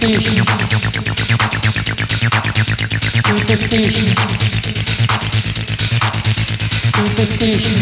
Superstition. Superstition. Superstition.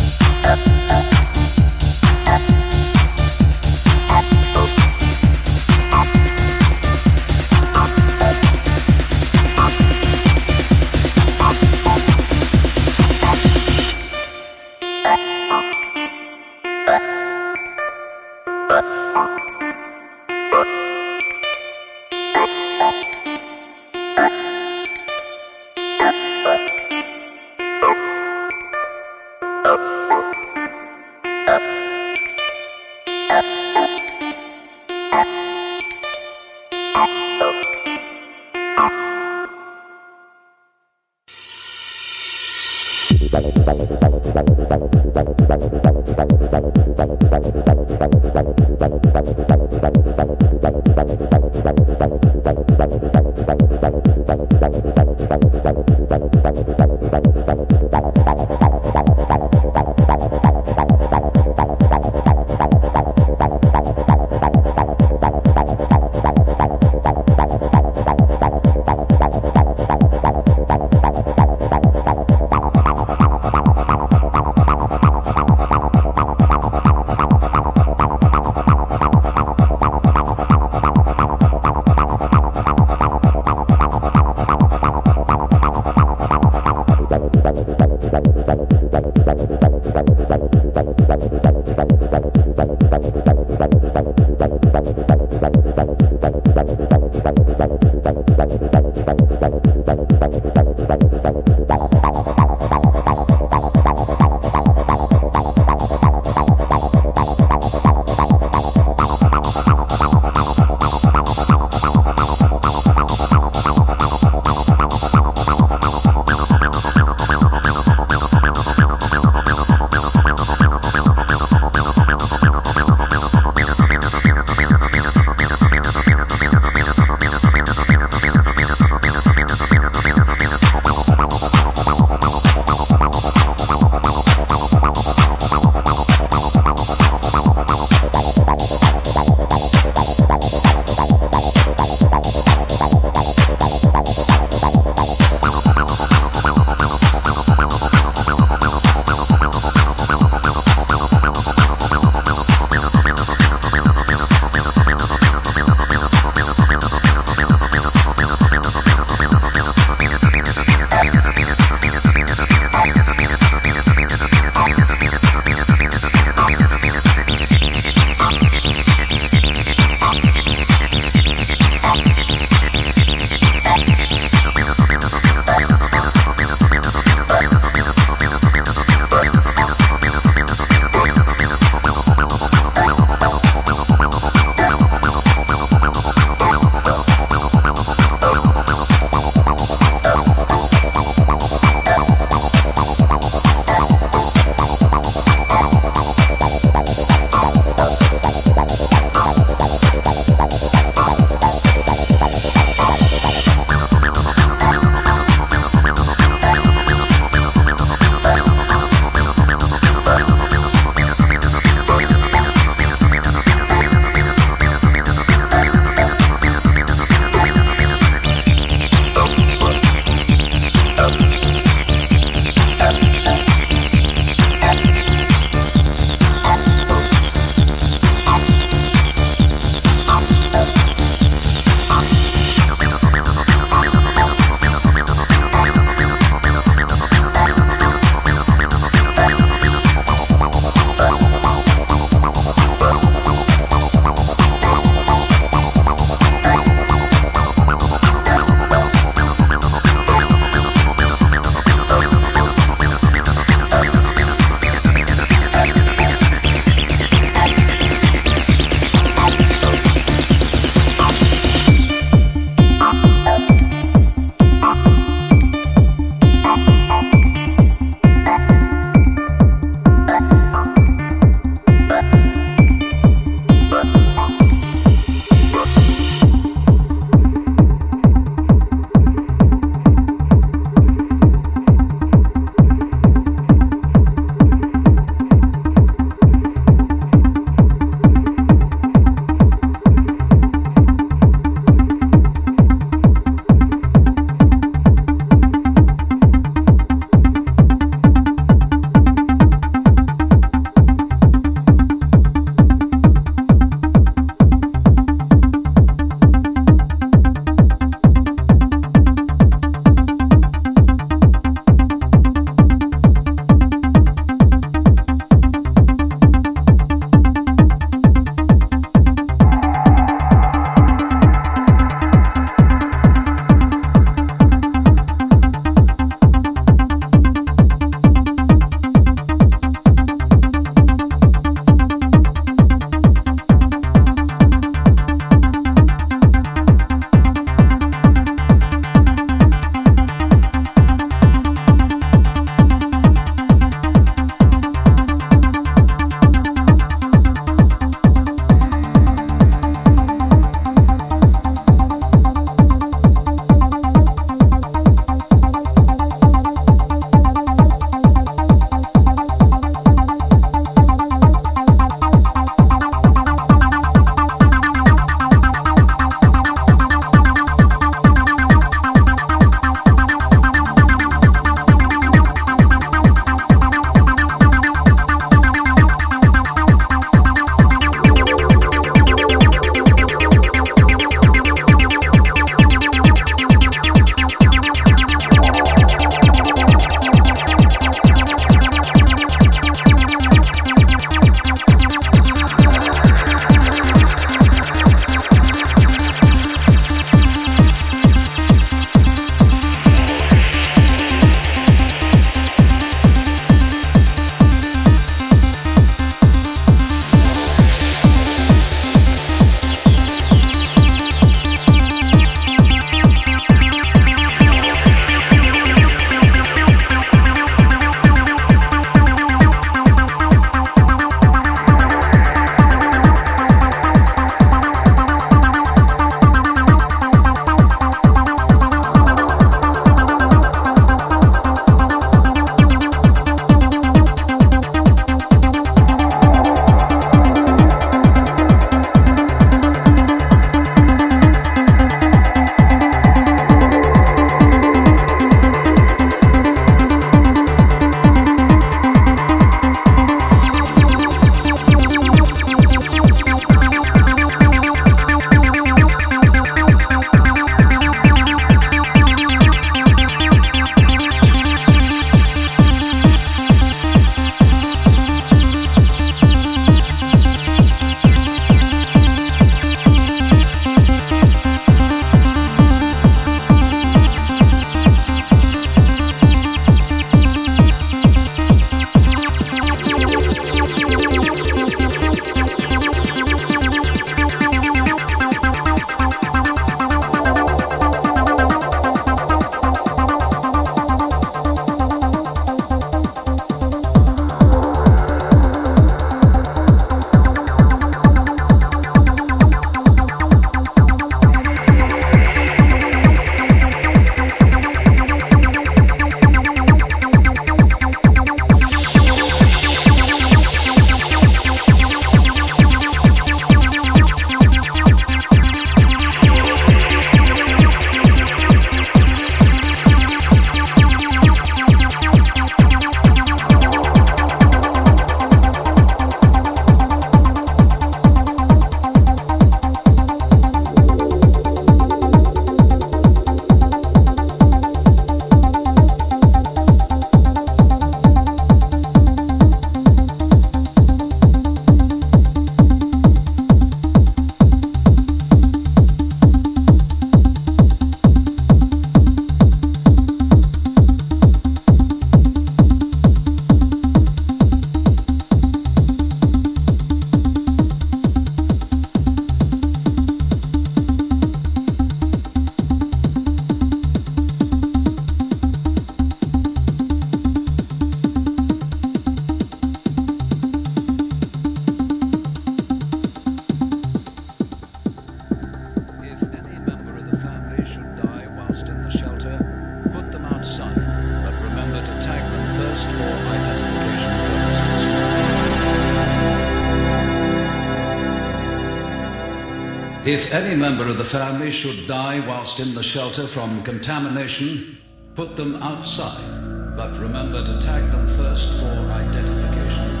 If any member of the family should die whilst in the shelter from contamination, put them outside, but remember to tag them first for identification